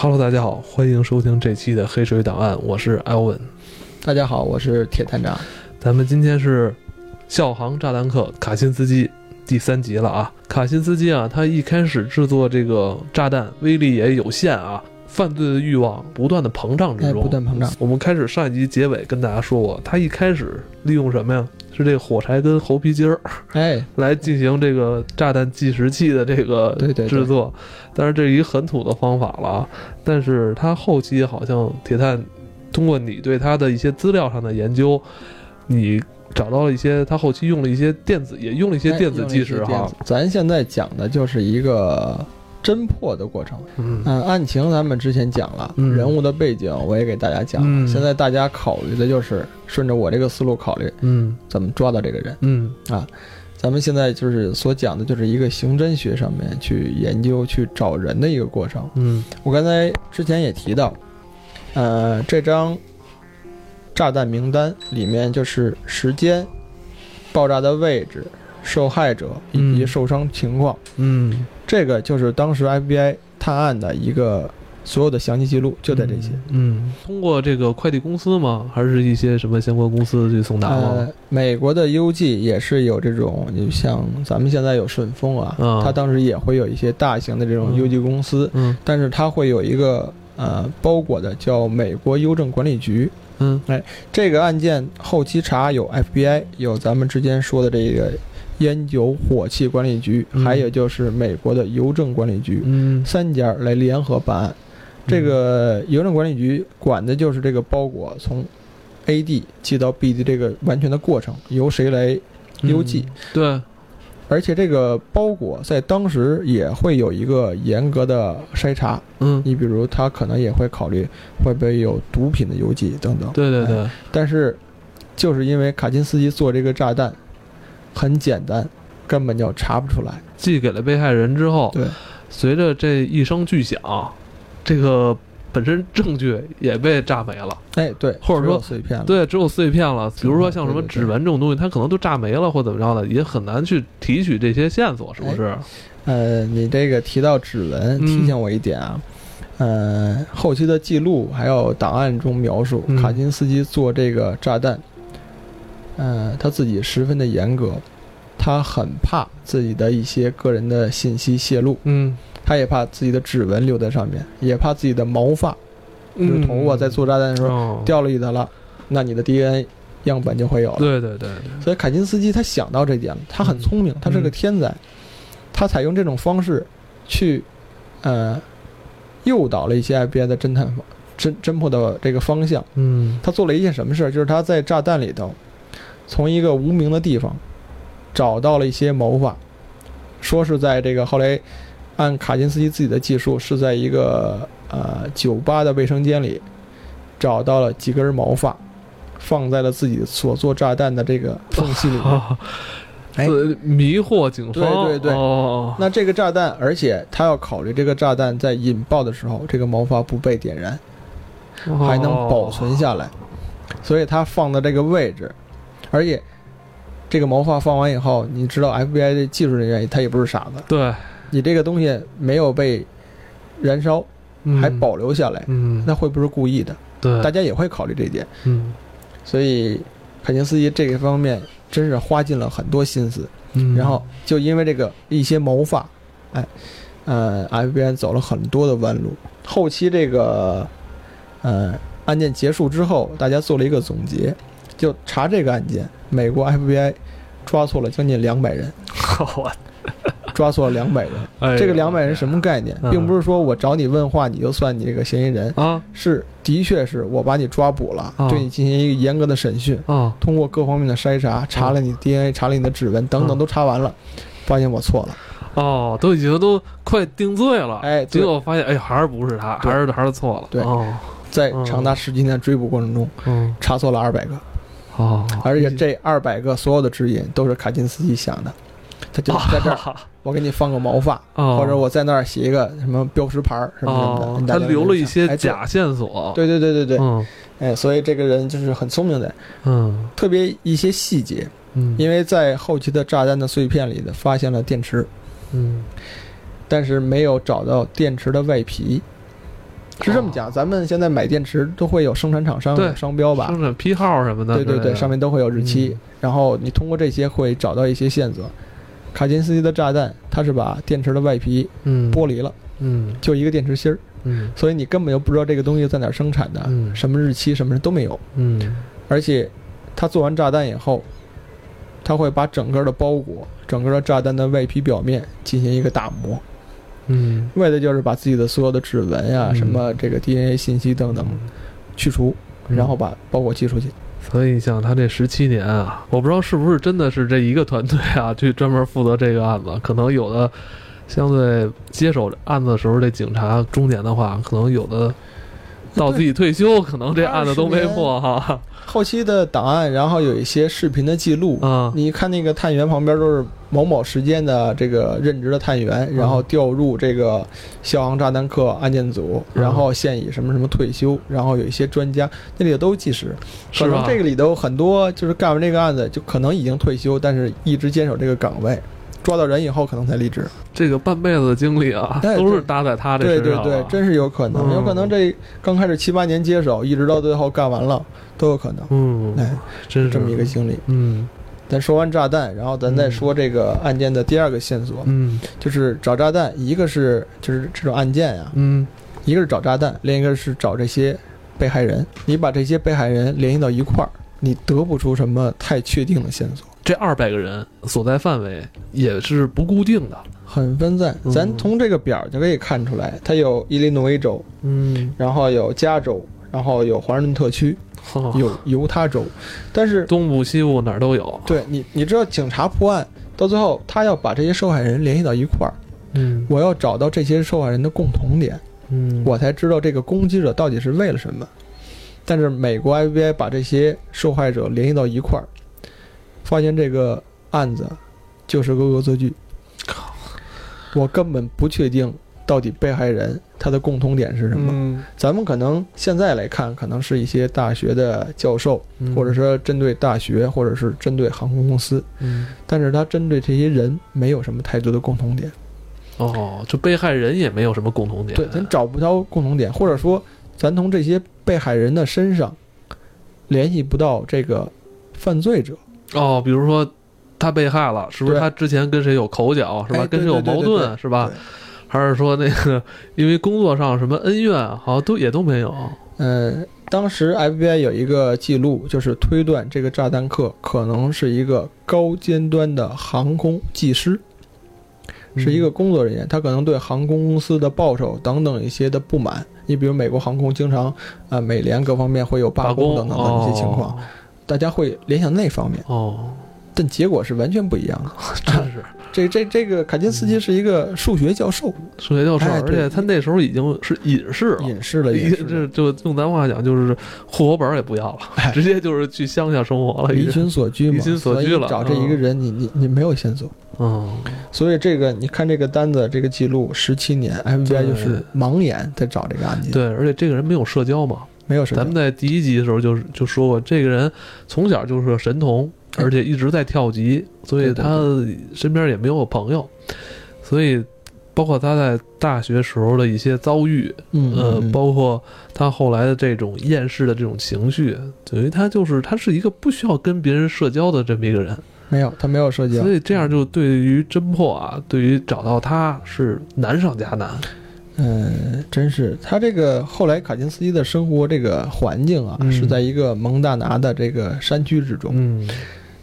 Hello，大家好，欢迎收听这期的《黑水档案》，我是艾文。大家好，我是铁探长。咱们今天是《校航炸弹客》卡辛斯基第三集了啊！卡辛斯基啊，他一开始制作这个炸弹威力也有限啊，犯罪的欲望不断的膨胀之中，不断膨胀。我们开始上一集结尾跟大家说过，他一开始利用什么呀？是这个火柴跟猴皮筋儿，哎，来进行这个炸弹计时器的这个制作，但是这是一很土的方法了。但是他后期好像铁探通过你对他的一些资料上的研究，你找到了一些他后期用了一些电子，也用了一些电子计时哈。咱现在讲的就是一个。侦破的过程，嗯，案情咱们之前讲了，人物的背景我也给大家讲了。现在大家考虑的就是顺着我这个思路考虑，嗯，怎么抓到这个人，嗯。啊，咱们现在就是所讲的就是一个刑侦学上面去研究去找人的一个过程，嗯，我刚才之前也提到，呃，这张炸弹名单里面就是时间、爆炸的位置、受害者以及受伤情况，嗯。这个就是当时 FBI 探案的一个所有的详细记录，就在这些。嗯，通过这个快递公司吗？还是一些什么相关公司去送达吗？呃，美国的邮寄也是有这种，你像咱们现在有顺丰啊，它当时也会有一些大型的这种邮寄公司。嗯，但是它会有一个呃包裹的叫美国邮政管理局。嗯，哎，这个案件后期查有 FBI，有咱们之前说的这个。烟酒火器管理局，还有就是美国的邮政管理局，三家来联合办案。这个邮政管理局管的就是这个包裹从 A 地寄到 B 地这个完全的过程，由谁来邮寄？对。而且这个包裹在当时也会有一个严格的筛查。嗯。你比如他可能也会考虑会不会有毒品的邮寄等等。对对对。但是，就是因为卡金斯基做这个炸弹。很简单，根本就查不出来。寄给了被害人之后，对，随着这一声巨响，这个本身证据也被炸没了。哎，对，或者说碎片了。对，只有碎片了。比如说像什么指纹这种东西，它可能都炸没了，或怎么着的，也很难去提取这些线索，是不是？呃，你这个提到指纹，提醒我一点啊。呃，后期的记录还有档案中描述，卡金斯基做这个炸弹。嗯，他自己十分的严格，他很怕自己的一些个人的信息泄露。嗯，他也怕自己的指纹留在上面，也怕自己的毛发，就是头发在做炸弹的时候掉了一的了，那你的 DNA 样本就会有了。对对对。所以凯金斯基他想到这点了，他很聪明，他是个天才，他采用这种方式去，呃，诱导了一些 FBI 的侦探侦侦破的这个方向。嗯，他做了一件什么事儿？就是他在炸弹里头。从一个无名的地方找到了一些毛发，说是在这个后来按卡金斯基自己的技术，是在一个呃酒吧的卫生间里找到了几根毛发，放在了自己所做炸弹的这个缝隙里。哎，迷惑警方。对对对。那这个炸弹，而且他要考虑这个炸弹在引爆的时候，这个毛发不被点燃，还能保存下来，所以他放的这个位置。而且，这个毛发放完以后，你知道 FBI 的技术人员他也不是傻子。对，你这个东西没有被燃烧，还保留下来，那会不会是故意的？对，大家也会考虑这一点。嗯，所以凯金斯基这个方面真是花尽了很多心思。嗯，然后就因为这个一些毛发，哎，呃，FBI 走了很多的弯路。后期这个，呃，案件结束之后，大家做了一个总结。就查这个案件，美国 FBI 抓错了将近两百人，抓错了两百人。这个两百人什么概念？并不是说我找你问话你就算你这个嫌疑人啊，是的确是我把你抓捕了，对你进行一个严格的审讯啊，通过各方面的筛查，查了你 DNA，查了你的指纹等等都查完了，发现我错了。哦，都已经都快定罪了，哎，结果发现哎还是不是他，还是还是错了。对，在长达十几年追捕过程中，查错了二百个。哦，而且这二百个所有的指引都是卡金斯基想的，他就在这儿，我给你放个毛发，或者我在那儿写一个什么标识牌什么什么的，他留了一些假线索。对对对对对，嗯，哎，所以这个人就是很聪明的，嗯，特别一些细节，嗯，因为在后期的炸弹的碎片里的发现了电池，嗯，但是没有找到电池的外皮，是这么讲，咱们现在买电池都会有生产厂商商标吧？生产批号什么的。对对对，上面都会有日期。然后你通过这些会找到一些线索。卡金斯基的炸弹，它是把电池的外皮剥离了，嗯，就一个电池芯儿，嗯，所以你根本就不知道这个东西在哪儿生产的，什么日期什么都没有，嗯，而且他做完炸弹以后，他会把整个的包裹、整个的炸弹的外皮表面进行一个打磨，嗯，为的就是把自己的所有的指纹呀、什么这个 DNA 信息等等去除，然后把包裹寄出去。所以像他这十七年啊，我不知道是不是真的是这一个团队啊，去专门负责这个案子。可能有的相对接手案子的时候，这警察中年的话，可能有的 到自己退休，可能这案子都没破哈。后期的档案，然后有一些视频的记录啊。你看那个探员旁边都是某某时间的这个任职的探员，然后调入这个消防炸弹客案件组，然后现已什么什么退休，然后有一些专家那里头都记实。可能这个里头很多就是干完这个案子就可能已经退休，但是一直坚守这个岗位，抓到人以后可能才离职。这个半辈子的经历啊，都是搭在他这身上。对对对，真是有可能，有可能这刚开始七八年接手，一直到最后干完了。都有可能，嗯，哎，真是这么一个经历，嗯。咱说完炸弹，然后咱再说这个案件的第二个线索，嗯，就是找炸弹，一个是就是这种案件呀，嗯，一个是找炸弹，另一个是找这些被害人。你把这些被害人联系到一块儿，你得不出什么太确定的线索。这二百个人所在范围也是不固定的，很分散。咱从这个表就可以看出来，它有伊利诺伊州，嗯，然后有加州，然后有华盛顿特区。有犹他州，但是东部西部哪儿都有。对你，你知道警察破案到最后，他要把这些受害人联系到一块儿。嗯，我要找到这些受害人的共同点。嗯，我才知道这个攻击者到底是为了什么。但是美国 FBI 把这些受害者联系到一块儿，发现这个案子就是个恶作剧。靠！我根本不确定。到底被害人他的共同点是什么？咱们可能现在来看，可能是一些大学的教授，或者说针对大学，或者是针对航空公司。嗯，但是他针对这些人没有什么太多的共同点。哦，就被害人也没有什么共同点。对，咱找不到共同点，或者说咱从这些被害人的身上联系不到这个犯罪者。哦，比如说他被害了，是不是他之前跟谁有口角，是吧？跟谁有矛盾，是吧？还是说那个，因为工作上什么恩怨，好像都也都没有。嗯，当时 FBI 有一个记录，就是推断这个炸弹客可能是一个高尖端的航空技师，是一个工作人员，他可能对航空公司的报酬等等一些的不满。你比如美国航空经常啊，美联各方面会有罢工等等的一些情况，大家会联想那方面。哦，但结果是完全不一样的，真是。这这这个卡金斯基是一个数学教授，数学教授，而且他那时候已经是隐士了，隐士了，这就用咱话讲，就是户口本也不要了，直接就是去乡下生活了，离群所居嘛，离群所居了。找这一个人，你你你没有线索，嗯，所以这个你看这个单子，这个记录十七年，FBI 就是盲眼在找这个案件，对，而且这个人没有社交嘛，没有。咱们在第一集的时候就就说过，这个人从小就是个神童。而且一直在跳级，所以他身边也没有朋友，所以包括他在大学时候的一些遭遇，呃，包括他后来的这种厌世的这种情绪，等于他就是他是一个不需要跟别人社交的这么一个人，没有，他没有社交，所以这样就对于侦破啊，对于找到他是难上加难。嗯，真是他这个后来卡金斯基的生活这个环境啊，是在一个蒙大拿的这个山区之中。嗯。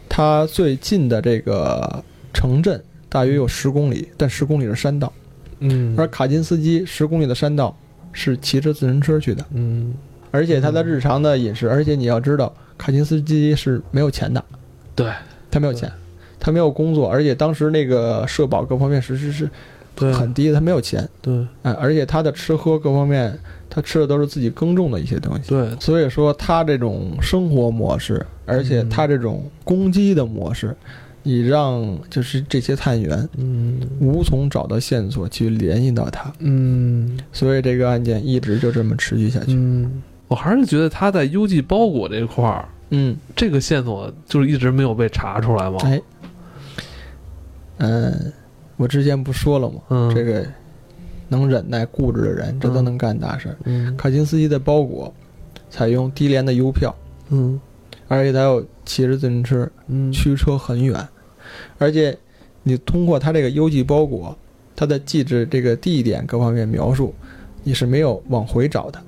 他最近的这个城镇大约有十公里，但十公里是山道，嗯，而卡金斯基十公里的山道是骑着自行车去的，嗯，而且他的日常的饮食，而且你要知道，卡金斯基是没有钱的，对，他没有钱，他没有工作，而且当时那个社保各方面实施是很低的，他没有钱，对，哎，而且他的吃喝各方面。他吃的都是自己耕种的一些东西，对，所以说他这种生活模式，而且他这种攻击的模式，你让就是这些探员，嗯，无从找到线索去联系到他，嗯，所以这个案件一直就这么持续下去。嗯，我还是觉得他在邮寄包裹这块儿，嗯，这个线索就是一直没有被查出来吗？哎，嗯，我之前不说了吗？嗯，这个。能忍耐、固执的人，这都能干大事。卡钦斯基的包裹采用低廉的邮票，嗯，而且他要骑着自行车，嗯，驱车很远，而且你通过他这个邮寄包裹，他的寄址这个地点各方面描述，你是没有往回找的，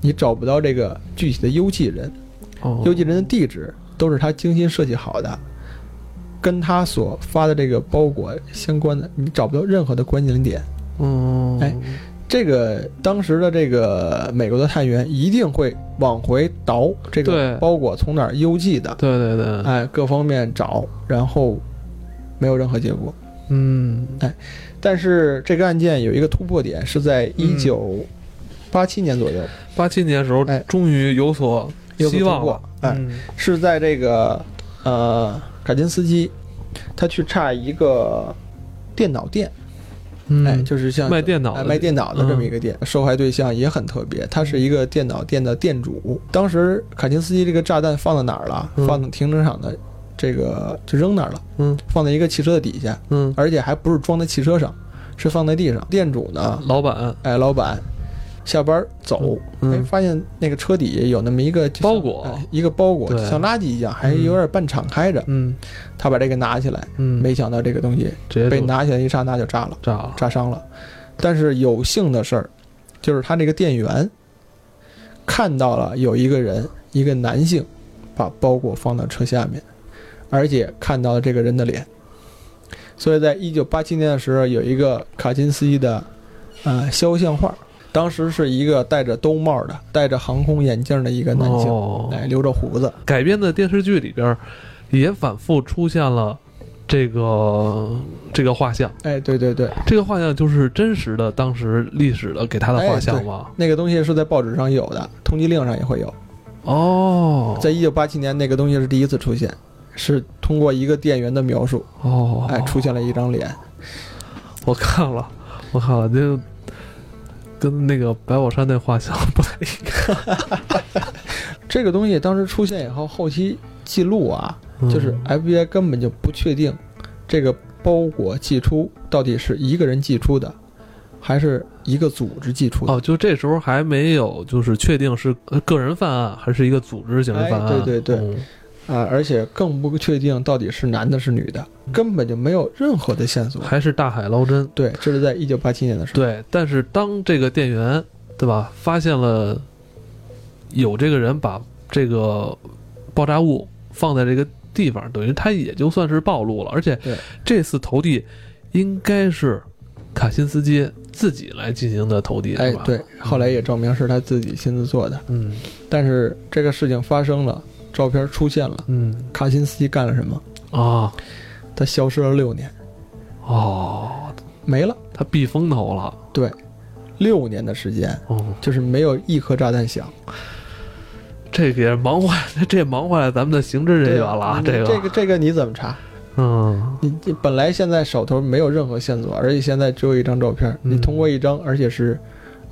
你找不到这个具体的邮寄人，邮寄人的地址都是他精心设计好的。跟他所发的这个包裹相关的，你找不到任何的关键点。嗯，哎，这个当时的这个美国的探员一定会往回倒这个包裹从哪儿邮寄的。对对对，哎，各方面找，然后没有任何结果。嗯，哎，但是这个案件有一个突破点，是在一九八七年左右。八七年的时候，哎，终于有所希望了。哎，是在这个呃。卡金斯基，他去差一个电脑店，哎，就是像卖电脑、卖电脑的这么一个店。受害对象也很特别，他是一个电脑店的店主。当时卡金斯基这个炸弹放在哪儿了？放在停车场的这个就扔那儿了。嗯，放在一个汽车的底下。嗯，而且还不是装在汽车上，是放在地上。店主呢？老板，哎，老板。下班走，哎，发现那个车底下有那么一个包裹，一个包裹像垃圾一样，还有点半敞开着。嗯，他把这个拿起来，嗯，没想到这个东西被拿起来一刹那就炸了，炸了，炸伤了。但是有幸的事儿，就是他这个店员看到了有一个人，一个男性，把包裹放到车下面，而且看到了这个人的脸。所以在一九八七年的时候，有一个卡金斯基的呃肖像画。当时是一个戴着兜帽的、戴着航空眼镜的一个男性，哎，留着胡子。改编的电视剧里边，也反复出现了这个这个画像。哎，对对对，这个画像就是真实的当时历史的给他的画像吗？那个东西是在报纸上有的，通缉令上也会有。哦，在一九八七年，那个东西是第一次出现，是通过一个店员的描述。哦，哎，出现了一张脸。我看了，我看了，就。跟那个白宝山那画像不太一样。这个东西当时出现以后，后期记录啊，就是 FBI 根本就不确定这个包裹寄出到底是一个人寄出的，还是一个组织寄出的。哦，就这时候还没有就是确定是个人犯案还是一个组织刑事犯案。对对对。啊，而且更不确定到底是男的是女的，根本就没有任何的线索，还是大海捞针。对，这是在一九八七年的时候。对，但是当这个店员，对吧，发现了有这个人把这个爆炸物放在这个地方，等于他也就算是暴露了。而且这次投递应该是卡辛斯基自己来进行的投递，哎，对，后来也证明是他自己亲自做的。嗯，但是这个事情发生了。照片出现了，嗯，卡辛斯基干了什么啊？他消失了六年，哦，没了，他避风头了。对，六年的时间，哦，就是没有一颗炸弹响。这也忙坏，这忙坏了咱们的刑侦人员了。这个，这个，这个你怎么查？嗯，你你本来现在手头没有任何线索，而且现在只有一张照片，你通过一张，而且是，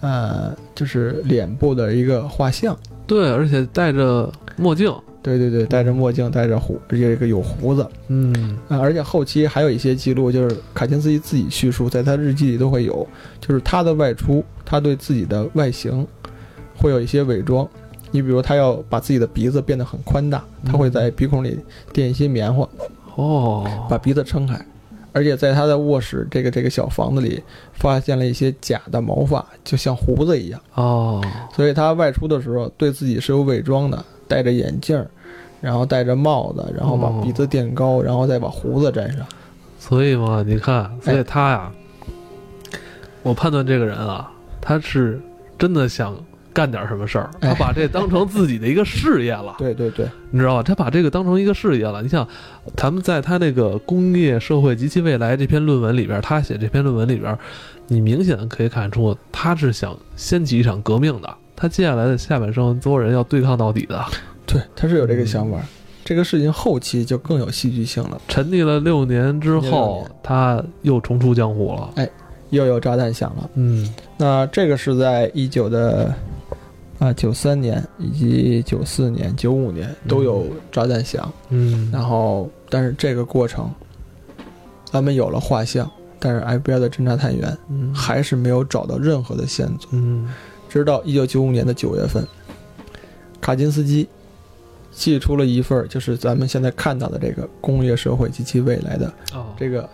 呃，就是脸部的一个画像，对，而且戴着墨镜。对对对，戴着墨镜，戴着胡，这个有胡子，嗯啊，而且后期还有一些记录，就是卡钦斯基自己叙述，在他日记里都会有，就是他的外出，他对自己的外形会有一些伪装。你比如，他要把自己的鼻子变得很宽大，他会在鼻孔里垫一些棉花，哦，把鼻子撑开。而且在他的卧室这个这个小房子里，发现了一些假的毛发，就像胡子一样，哦，所以他外出的时候对自己是有伪装的。戴着眼镜，然后戴着帽子，然后把鼻子垫高，然后再把胡子粘上。所以嘛，你看，所以他呀，我判断这个人啊，他是真的想干点什么事儿，他把这当成自己的一个事业了。对对对，你知道吧？他把这个当成一个事业了。你想，咱们在他那个《工业社会及其未来》这篇论文里边，他写这篇论文里边，你明显可以看出他是想掀起一场革命的。他接下来的下半生，所有人要对抗到底的。对，他是有这个想法。这个事情后期就更有戏剧性了。沉溺了六年之后，他又重出江湖了。哎，又有炸弹响了。嗯，那这个是在一九的啊九三年以及九四年、九五年都有炸弹响。嗯，然后但是这个过程，他们有了画像，但是 FBI 的侦查探员还是没有找到任何的线索。嗯，直到一九九五年的九月份，卡金斯基寄出了一份就是咱们现在看到的这个《工业社会及其未来》的这个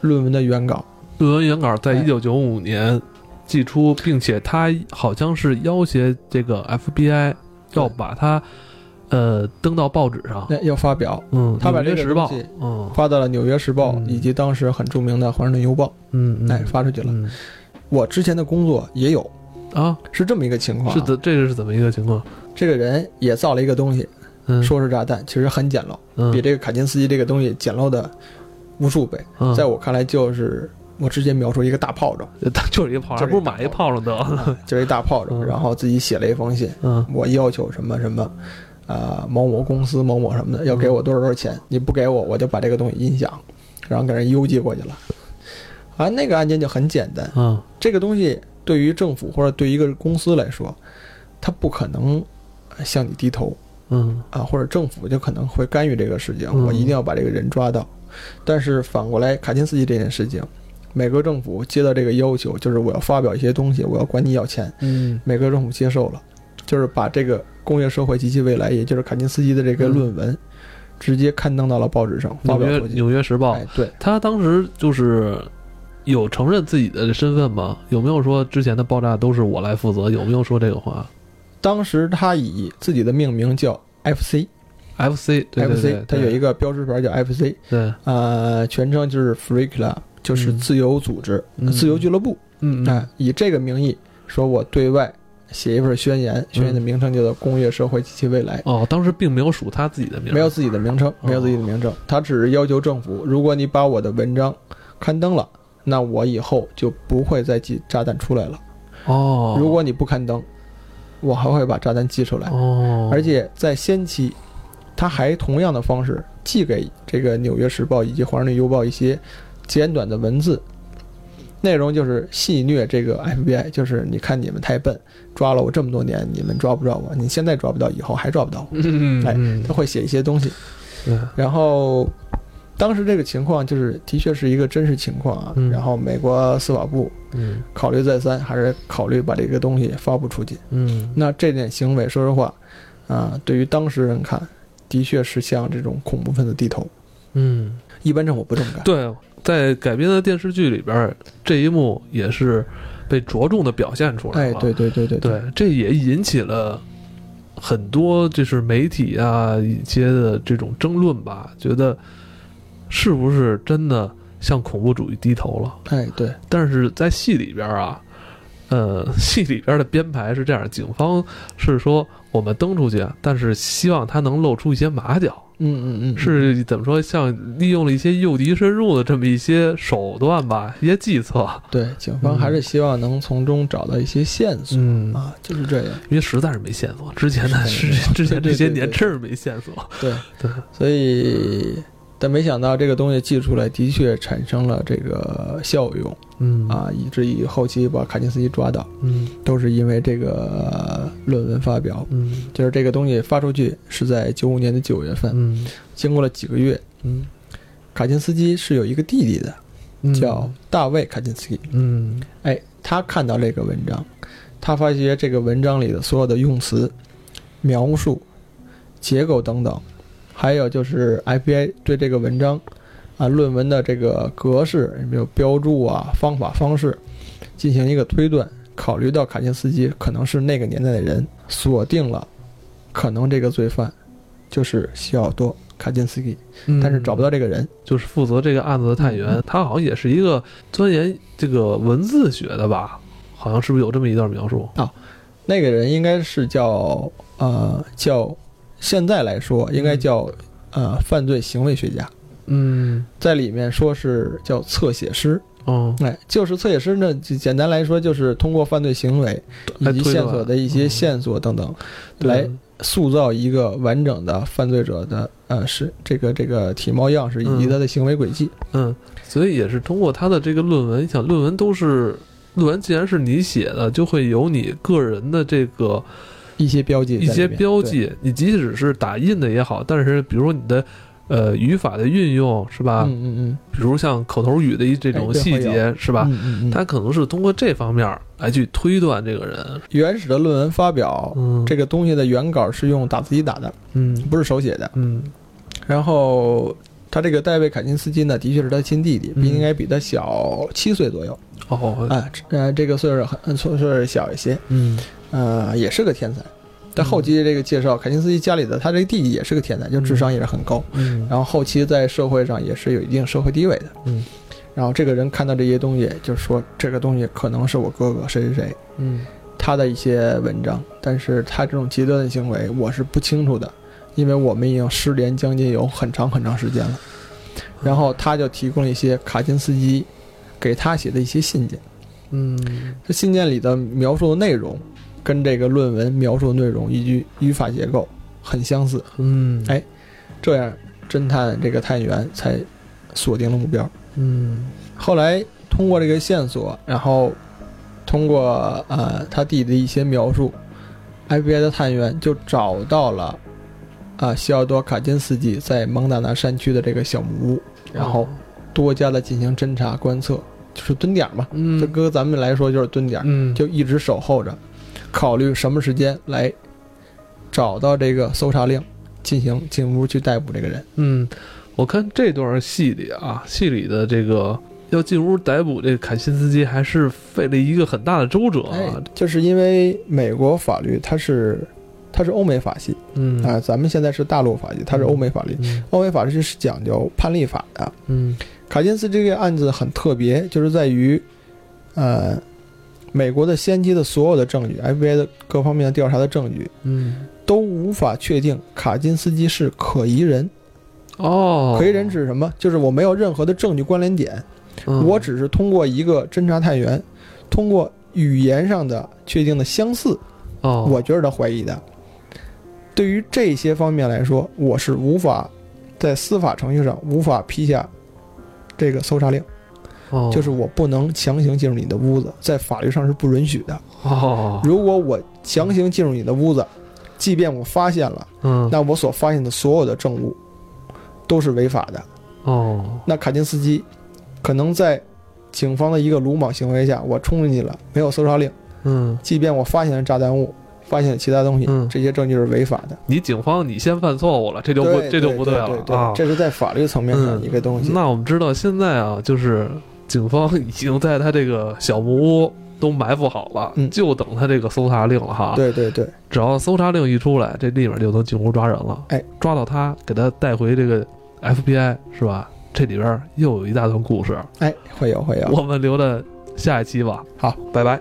论文的原稿。论文原稿在一九九五年寄出，并且他好像是要挟这个 FBI 要把它。呃，登到报纸上，要发表。嗯，他把这个时报，嗯，发到了《纽约时报》以及当时很著名的《华盛顿邮报》。嗯，哎，发出去了。我之前的工作也有啊，是这么一个情况。是的，这个是怎么一个情况？这个人也造了一个东西，说是炸弹，其实很简陋，比这个卡金斯基这个东西简陋的无数倍。在我看来，就是我直接描述一个大炮仗，就是一个炮仗，不是买一炮仗得，就是一大炮仗。然后自己写了一封信，我要求什么什么。啊，某某公司某某什么的要给我多少多少钱？你不给我，我就把这个东西音响，然后给人邮寄过去了。啊，那个案件就很简单。嗯，这个东西对于政府或者对于一个公司来说，他不可能向你低头。嗯，啊，或者政府就可能会干预这个事情。我一定要把这个人抓到。但是反过来，卡金斯基这件事情，美国政府接到这个要求，就是我要发表一些东西，我要管你要钱。嗯，美国政府接受了。就是把这个工业社会及其未来，也就是卡金斯基的这个论文，直接刊登到了报纸上，发表《纽约时报》。对他当时就是有承认自己的身份吗？有没有说之前的爆炸都是我来负责？有没有说这个话？当时他以自己的命名叫 FC，FC，FC，他有一个标识牌叫 FC，对，呃，全称就是 Free Club，就是自由组织、自由俱乐部。嗯，哎，以这个名义说我对外。写一份宣言，宣言的名称叫做《工业社会及其未来》。哦，当时并没有署他自己的名，没有自己的名称，没有自己的名称，他只是要求政府，如果你把我的文章刊登了，那我以后就不会再寄炸弹出来了。哦，如果你不刊登，我还会把炸弹寄出来。哦，而且在先期，他还同样的方式寄给这个《纽约时报》以及《华盛顿邮报》一些简短的文字。内容就是戏谑这个 FBI，就是你看你们太笨，抓了我这么多年，你们抓不着我，你现在抓不到，以后还抓不到我。哎，他会写一些东西。然后当时这个情况就是的确是一个真实情况啊。然后美国司法部考虑再三，还是考虑把这个东西发布出去。嗯，那这点行为，说实话，啊，对于当事人看，的确是向这种恐怖分子低头。嗯，一般政府不这么干。对。在改编的电视剧里边，这一幕也是被着重的表现出来了。哎，对对对对对，这也引起了很多就是媒体啊一些的这种争论吧，觉得是不是真的向恐怖主义低头了？哎，对。但是在戏里边啊，呃，戏里边的编排是这样，警方是说我们登出去，但是希望他能露出一些马脚。嗯嗯嗯，是怎么说？像利用了一些诱敌深入的这么一些手段吧，一些计策。对，警方还是希望能从中找到一些线索。嗯啊，就是这样，因为实在是没线索。之前的是之前这些年真是没线索。对对，所以。但没想到这个东西寄出来，的确产生了这个效用，嗯。啊，以至于后期把卡金斯基抓到，嗯，都是因为这个论文发表，嗯，就是这个东西发出去是在九五年的九月份，嗯，经过了几个月，嗯，卡金斯基是有一个弟弟的，叫大卫卡金斯基，嗯，哎，他看到这个文章，他发觉这个文章里的所有的用词、描述、结构等等。还有就是 FBI 对这个文章，啊，论文的这个格式，有没有标注啊，方法方式，进行一个推断。考虑到卡金斯基可能是那个年代的人，锁定了，可能这个罪犯就是西奥多卡金斯基，但是找不到这个人，就是负责这个案子的探员，他好像也是一个钻研这个文字学的吧？好像是不是有这么一段描述啊？那个人应该是叫呃叫。现在来说，应该叫，呃，犯罪行为学家。嗯，在里面说是叫侧写师。哦，哎，就是侧写师呢，简单来说就是通过犯罪行为以及线索的一些线索等等，来塑造一个完整的犯罪者的呃是这个这个体貌样式以及他的行为轨迹。嗯，所以也是通过他的这个论文，想论文都是论文，既然是你写的，就会有你个人的这个。一些标记，一些标记，你即使是打印的也好，但是比如说你的呃，语法的运用是吧？嗯嗯嗯。比如像口头语的一这种细节是吧？嗯嗯嗯。他可能是通过这方面来去推断这个人。原始的论文发表，这个东西的原稿是用打字机打的，嗯，不是手写的，嗯。然后他这个戴维·凯金斯基呢，的确是他亲弟弟，应该比他小七岁左右。哦，啊，呃，这个岁数很岁数小一些，嗯，呃，也是个天才。在后期这个介绍，凯金斯基家里的他这个弟弟也是个天才，就智商也是很高。嗯，然后后期在社会上也是有一定社会地位的。嗯，然后这个人看到这些东西，就说这个东西可能是我哥哥谁谁谁。嗯，他的一些文章，但是他这种极端的行为我是不清楚的，因为我们已经失联将近有很长很长时间了。然后他就提供了一些卡金斯基给他写的一些信件。嗯，这信件里的描述的内容。跟这个论文描述的内容以及语法结构很相似，嗯，哎，这样侦探这个探员才锁定了目标，嗯，后来通过这个线索，然后通过呃他弟弟的一些描述，FBI 的探员就找到了啊西奥多卡金斯基在蒙大拿山区的这个小木屋，然后多加的进行侦查观测，就是蹲点嘛，嗯，这搁咱们来说就是蹲点，嗯，就一直守候着。考虑什么时间来找到这个搜查令，进行进屋去逮捕这个人。嗯，我看这段戏里啊，戏里的这个要进屋逮捕这个凯辛斯基，还是费了一个很大的周折啊。就是因为美国法律它是它是欧美法系，嗯啊，咱们现在是大陆法系，它是欧美法律。欧美法律是讲究判例法的。嗯，卡金斯这个案子很特别，就是在于，呃。美国的先期的所有的证据，FBI 的各方面的调查的证据，嗯，都无法确定卡金斯基是可疑人。哦，可疑人指什么？就是我没有任何的证据关联点，我只是通过一个侦查探员，通过语言上的确定的相似，哦，我觉得他怀疑的。对于这些方面来说，我是无法在司法程序上无法批下这个搜查令。就是我不能强行进入你的屋子，在法律上是不允许的。哦，如果我强行进入你的屋子，即便我发现了，嗯，那我所发现的所有的证物都是违法的。哦，那卡金斯基可能在警方的一个鲁莽行为下，我冲进去了，没有搜查令。嗯，即便我发现了炸弹物，发现其他东西，嗯，这些证据是违法的。你警方你先犯错误了，这就不这就不对了啊！这是在法律层面上一个东西。那我们知道现在啊，就是。警方已经在他这个小木屋都埋伏好了，就等他这个搜查令了哈。对对对，只要搜查令一出来，这立马就能进屋抓人了。哎，抓到他，给他带回这个 FBI 是吧？这里边又有一大段故事。哎，会有会有，我们留着下一期吧。好，拜拜。